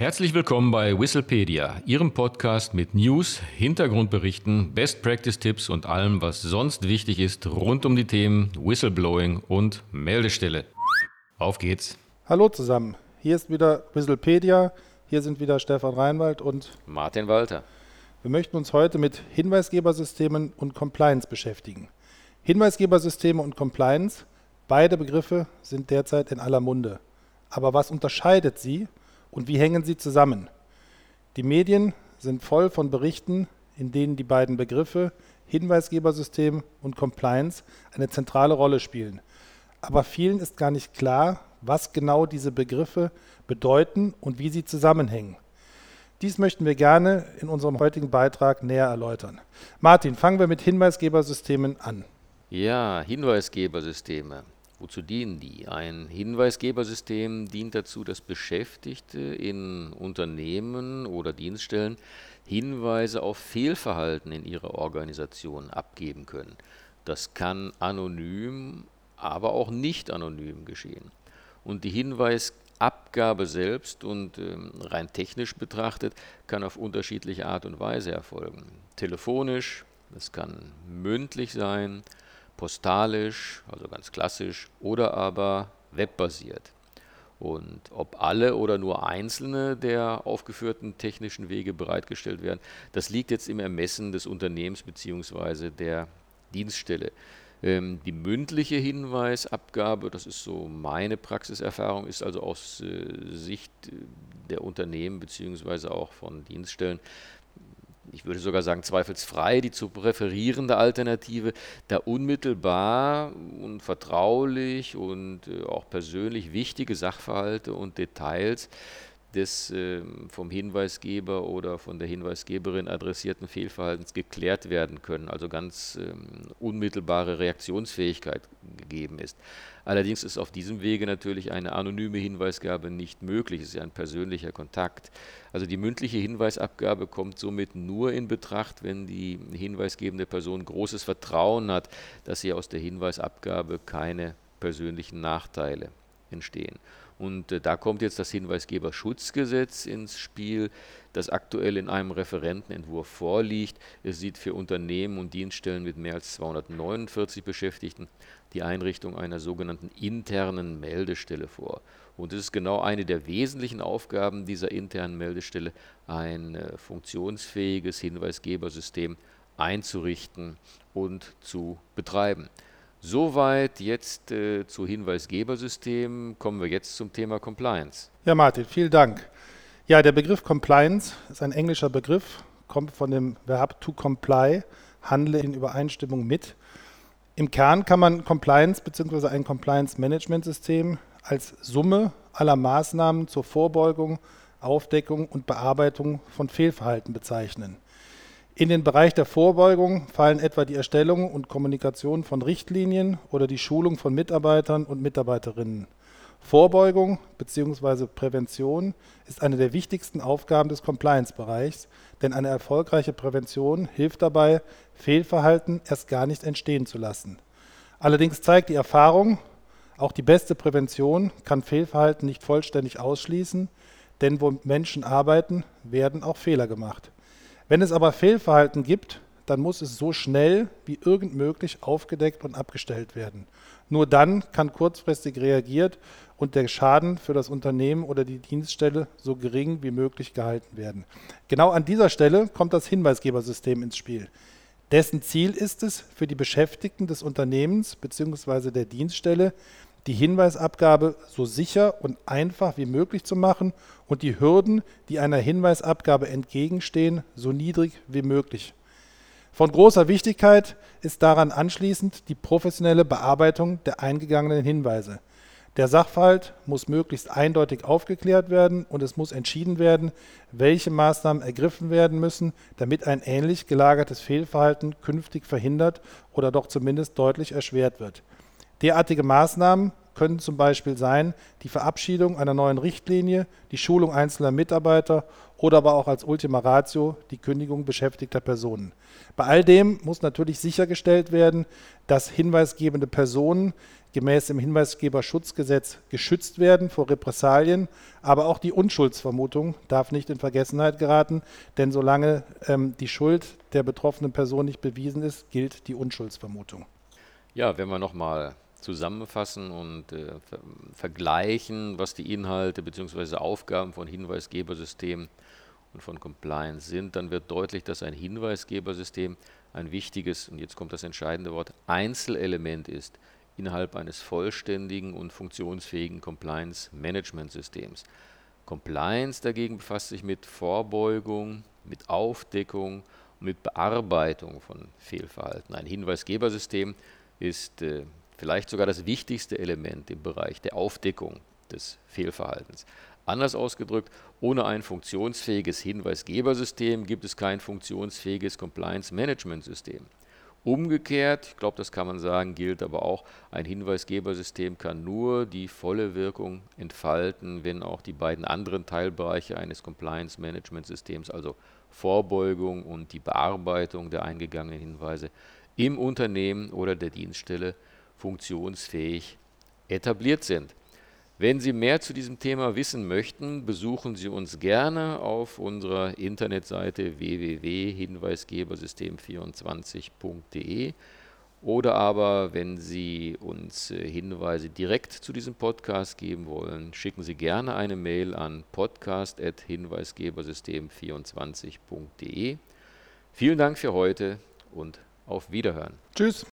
Herzlich willkommen bei Whistlepedia, Ihrem Podcast mit News, Hintergrundberichten, Best Practice Tipps und allem, was sonst wichtig ist rund um die Themen Whistleblowing und Meldestelle. Auf geht's. Hallo zusammen, hier ist wieder Whistlepedia, hier sind wieder Stefan Reinwald und Martin Walter. Wir möchten uns heute mit Hinweisgebersystemen und Compliance beschäftigen. Hinweisgebersysteme und Compliance, beide Begriffe sind derzeit in aller Munde. Aber was unterscheidet sie und wie hängen sie zusammen? Die Medien sind voll von Berichten, in denen die beiden Begriffe Hinweisgebersystem und Compliance eine zentrale Rolle spielen. Aber vielen ist gar nicht klar, was genau diese Begriffe bedeuten und wie sie zusammenhängen. Dies möchten wir gerne in unserem heutigen Beitrag näher erläutern. Martin, fangen wir mit Hinweisgebersystemen an. Ja, Hinweisgebersysteme. Wozu dienen die? Ein Hinweisgebersystem dient dazu, dass Beschäftigte in Unternehmen oder Dienststellen Hinweise auf Fehlverhalten in ihrer Organisation abgeben können. Das kann anonym, aber auch nicht anonym geschehen. Und die Hinweisabgabe selbst und äh, rein technisch betrachtet kann auf unterschiedliche Art und Weise erfolgen. Telefonisch, es kann mündlich sein, postalisch, also ganz klassisch, oder aber webbasiert. Und ob alle oder nur einzelne der aufgeführten technischen Wege bereitgestellt werden, das liegt jetzt im Ermessen des Unternehmens bzw. der Dienststelle. Ähm, die mündliche Hinweisabgabe, das ist so meine Praxiserfahrung, ist also aus äh, Sicht der Unternehmen bzw. auch von Dienststellen ich würde sogar sagen zweifelsfrei die zu präferierende Alternative, da unmittelbar und vertraulich und äh, auch persönlich wichtige Sachverhalte und Details des äh, vom Hinweisgeber oder von der Hinweisgeberin adressierten Fehlverhaltens geklärt werden können, also ganz ähm, unmittelbare Reaktionsfähigkeit gegeben ist. Allerdings ist auf diesem Wege natürlich eine anonyme Hinweisgabe nicht möglich, es ist ja ein persönlicher Kontakt. Also die mündliche Hinweisabgabe kommt somit nur in Betracht, wenn die hinweisgebende Person großes Vertrauen hat, dass sie aus der Hinweisabgabe keine persönlichen Nachteile entstehen. Und äh, da kommt jetzt das Hinweisgeberschutzgesetz ins Spiel, das aktuell in einem Referentenentwurf vorliegt. Es sieht für Unternehmen und Dienststellen mit mehr als 249 Beschäftigten die Einrichtung einer sogenannten internen Meldestelle vor. Und es ist genau eine der wesentlichen Aufgaben dieser internen Meldestelle, ein äh, funktionsfähiges Hinweisgebersystem einzurichten und zu betreiben. Soweit jetzt äh, zu Hinweisgebersystemen. Kommen wir jetzt zum Thema Compliance. Ja, Martin, vielen Dank. Ja, der Begriff Compliance ist ein englischer Begriff, kommt von dem Verb to comply, handle in Übereinstimmung mit. Im Kern kann man Compliance bzw. ein Compliance-Management-System als Summe aller Maßnahmen zur Vorbeugung, Aufdeckung und Bearbeitung von Fehlverhalten bezeichnen. In den Bereich der Vorbeugung fallen etwa die Erstellung und Kommunikation von Richtlinien oder die Schulung von Mitarbeitern und Mitarbeiterinnen. Vorbeugung bzw. Prävention ist eine der wichtigsten Aufgaben des Compliance-Bereichs, denn eine erfolgreiche Prävention hilft dabei, Fehlverhalten erst gar nicht entstehen zu lassen. Allerdings zeigt die Erfahrung, auch die beste Prävention kann Fehlverhalten nicht vollständig ausschließen, denn wo Menschen arbeiten, werden auch Fehler gemacht. Wenn es aber Fehlverhalten gibt, dann muss es so schnell wie irgend möglich aufgedeckt und abgestellt werden. Nur dann kann kurzfristig reagiert und der Schaden für das Unternehmen oder die Dienststelle so gering wie möglich gehalten werden. Genau an dieser Stelle kommt das Hinweisgebersystem ins Spiel. Dessen Ziel ist es, für die Beschäftigten des Unternehmens bzw. der Dienststelle die Hinweisabgabe so sicher und einfach wie möglich zu machen und die Hürden, die einer Hinweisabgabe entgegenstehen, so niedrig wie möglich. Von großer Wichtigkeit ist daran anschließend die professionelle Bearbeitung der eingegangenen Hinweise. Der Sachverhalt muss möglichst eindeutig aufgeklärt werden und es muss entschieden werden, welche Maßnahmen ergriffen werden müssen, damit ein ähnlich gelagertes Fehlverhalten künftig verhindert oder doch zumindest deutlich erschwert wird. Derartige Maßnahmen können zum Beispiel sein die Verabschiedung einer neuen Richtlinie, die Schulung einzelner Mitarbeiter oder aber auch als Ultima Ratio die Kündigung beschäftigter Personen. Bei all dem muss natürlich sichergestellt werden, dass hinweisgebende Personen gemäß dem Hinweisgeberschutzgesetz geschützt werden vor Repressalien, aber auch die Unschuldsvermutung darf nicht in Vergessenheit geraten, denn solange ähm, die Schuld der betroffenen Person nicht bewiesen ist, gilt die Unschuldsvermutung. Ja, wenn wir nochmal zusammenfassen und äh, ver vergleichen, was die Inhalte bzw. Aufgaben von Hinweisgebersystemen und von Compliance sind, dann wird deutlich, dass ein Hinweisgebersystem ein wichtiges, und jetzt kommt das entscheidende Wort, Einzelelement ist innerhalb eines vollständigen und funktionsfähigen Compliance-Management-Systems. Compliance dagegen befasst sich mit Vorbeugung, mit Aufdeckung und mit Bearbeitung von Fehlverhalten. Ein Hinweisgebersystem ist äh, vielleicht sogar das wichtigste Element im Bereich der Aufdeckung des Fehlverhaltens. Anders ausgedrückt, ohne ein funktionsfähiges Hinweisgebersystem gibt es kein funktionsfähiges Compliance-Management-System. Umgekehrt, ich glaube, das kann man sagen, gilt aber auch, ein Hinweisgebersystem kann nur die volle Wirkung entfalten, wenn auch die beiden anderen Teilbereiche eines Compliance-Management-Systems, also Vorbeugung und die Bearbeitung der eingegangenen Hinweise, im Unternehmen oder der Dienststelle funktionsfähig etabliert sind. Wenn Sie mehr zu diesem Thema wissen möchten, besuchen Sie uns gerne auf unserer Internetseite www.hinweisgebersystem24.de oder aber, wenn Sie uns äh, Hinweise direkt zu diesem Podcast geben wollen, schicken Sie gerne eine Mail an podcast.hinweisgebersystem24.de. Vielen Dank für heute und auf Wiederhören. Tschüss.